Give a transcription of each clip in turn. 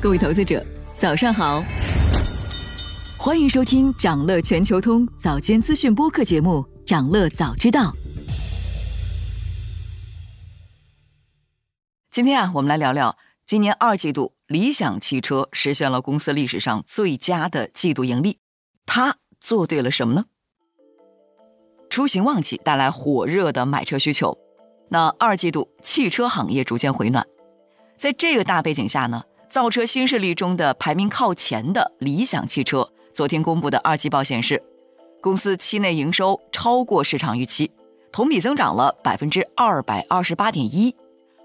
各位投资者，早上好！欢迎收听长乐全球通早间资讯播客节目《长乐早知道》。今天啊，我们来聊聊今年二季度理想汽车实现了公司历史上最佳的季度盈利，它做对了什么呢？出行旺季带来火热的买车需求，那二季度汽车行业逐渐回暖，在这个大背景下呢？造车新势力中的排名靠前的理想汽车，昨天公布的二季报显示，公司期内营收超过市场预期，同比增长了百分之二百二十八点一，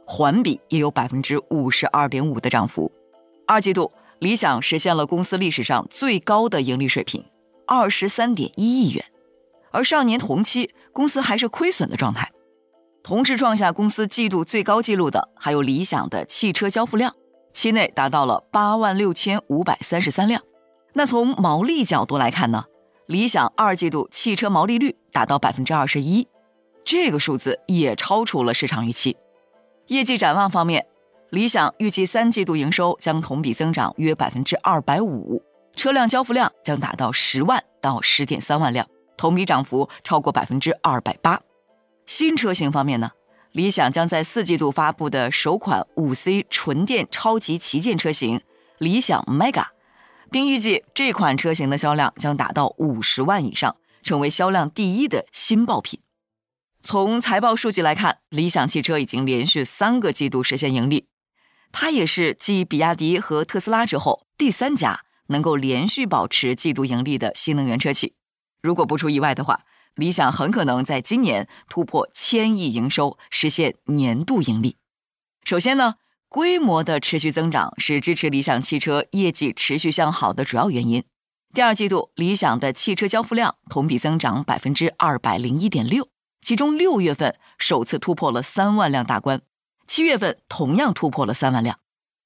环比也有百分之五十二点五的涨幅。二季度，理想实现了公司历史上最高的盈利水平，二十三点一亿元，而上年同期公司还是亏损的状态。同时创下公司季度最高纪录的，还有理想的汽车交付量。期内达到了八万六千五百三十三辆。那从毛利角度来看呢？理想二季度汽车毛利率达到百分之二十一，这个数字也超出了市场预期。业绩展望方面，理想预计三季度营收将同比增长约百分之二百五，车辆交付量将达到十万到十点三万辆，同比涨幅超过百分之二百八。新车型方面呢？理想将在四季度发布的首款五 C 纯电超级旗舰车型理想 Mega，并预计这款车型的销量将达到五十万以上，成为销量第一的新爆品。从财报数据来看，理想汽车已经连续三个季度实现盈利，它也是继比亚迪和特斯拉之后第三家能够连续保持季度盈利的新能源车企。如果不出意外的话。理想很可能在今年突破千亿营收，实现年度盈利。首先呢，规模的持续增长是支持理想汽车业绩持续向好的主要原因。第二季度，理想的汽车交付量同比增长百分之二百零一点六，其中六月份首次突破了三万辆大关，七月份同样突破了三万辆。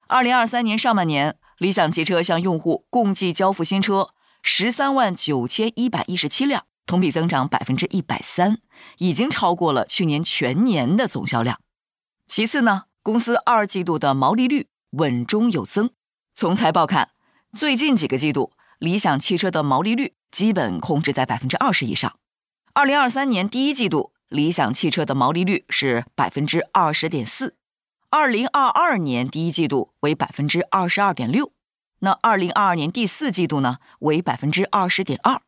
二零二三年上半年，理想汽车向用户共计交付新车十三万九千一百一十七辆。同比增长百分之一百三，已经超过了去年全年的总销量。其次呢，公司二季度的毛利率稳中有增。从财报看，最近几个季度，理想汽车的毛利率基本控制在百分之二十以上。二零二三年第一季度，理想汽车的毛利率是百分之二十点四，二零二二年第一季度为百分之二十二点六，那二零二二年第四季度呢为百分之二十点二。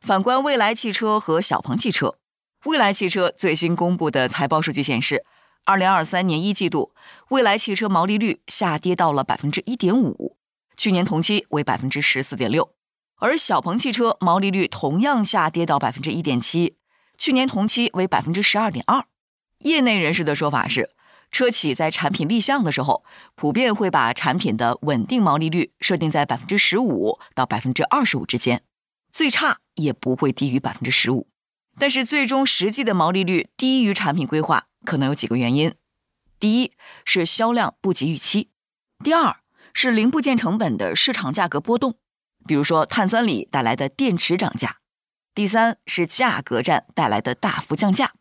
反观蔚来汽车和小鹏汽车，蔚来汽车最新公布的财报数据显示，二零二三年一季度，蔚来汽车毛利率下跌到了百分之一点五，去年同期为百分之十四点六；而小鹏汽车毛利率同样下跌到百分之一点七，去年同期为百分之十二点二。业内人士的说法是，车企在产品立项的时候，普遍会把产品的稳定毛利率设定在百分之十五到百分之二十五之间。最差也不会低于百分之十五，但是最终实际的毛利率低于产品规划，可能有几个原因：第一是销量不及预期；第二是零部件成本的市场价格波动，比如说碳酸锂带来的电池涨价；第三是价格战带来的大幅降价。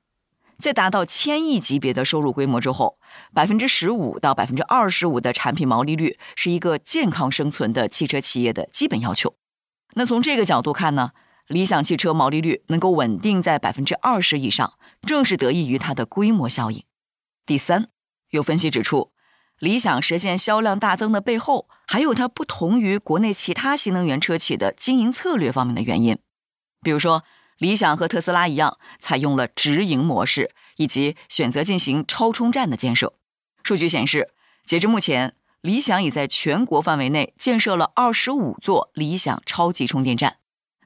在达到千亿级别的收入规模之后，百分之十五到百分之二十五的产品毛利率是一个健康生存的汽车企业的基本要求。那从这个角度看呢，理想汽车毛利率能够稳定在百分之二十以上，正是得益于它的规模效应。第三，有分析指出，理想实现销量大增的背后，还有它不同于国内其他新能源车企的经营策略方面的原因。比如说，理想和特斯拉一样，采用了直营模式，以及选择进行超充站的建设。数据显示，截至目前。理想已在全国范围内建设了二十五座理想超级充电站。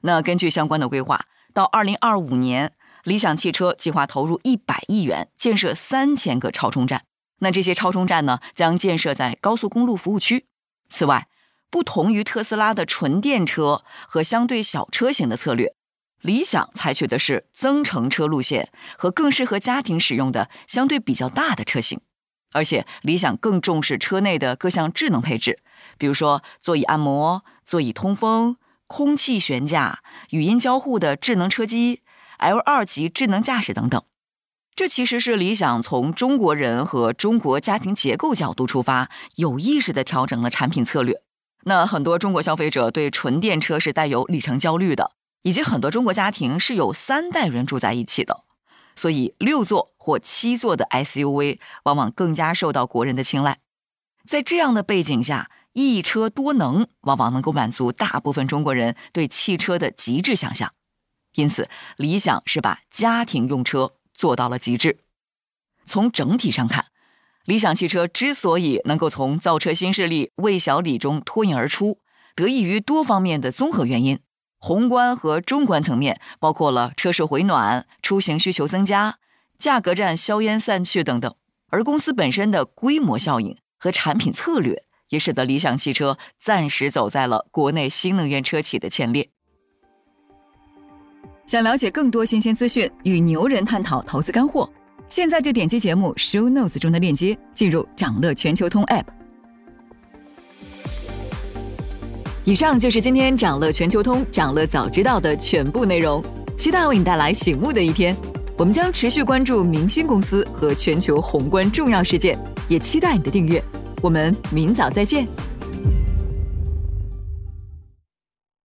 那根据相关的规划，到二零二五年，理想汽车计划投入一百亿元建设三千个超充站。那这些超充站呢，将建设在高速公路服务区。此外，不同于特斯拉的纯电车和相对小车型的策略，理想采取的是增程车路线和更适合家庭使用的相对比较大的车型。而且，理想更重视车内的各项智能配置，比如说座椅按摩、座椅通风、空气悬架、语音交互的智能车机、L 二级智能驾驶等等。这其实是理想从中国人和中国家庭结构角度出发，有意识的调整了产品策略。那很多中国消费者对纯电车是带有里程焦虑的，以及很多中国家庭是有三代人住在一起的，所以六座或七座的 SUV 往往更加受到国人的青睐。在这样的背景下，一车多能往往能够满足大部分中国人对汽车的极致想象。因此，理想是把家庭用车。做到了极致。从整体上看，理想汽车之所以能够从造车新势力魏小李中脱颖而出，得益于多方面的综合原因。宏观和中观层面包括了车市回暖、出行需求增加、价格战硝烟散去等等。而公司本身的规模效应和产品策略，也使得理想汽车暂时走在了国内新能源车企的前列。想了解更多新鲜资讯，与牛人探讨投资干货，现在就点击节目 show notes 中的链接，进入掌乐全球通 app。以上就是今天掌乐全球通掌乐早知道的全部内容，期待为你带来醒目的一天。我们将持续关注明星公司和全球宏观重要事件，也期待你的订阅。我们明早再见。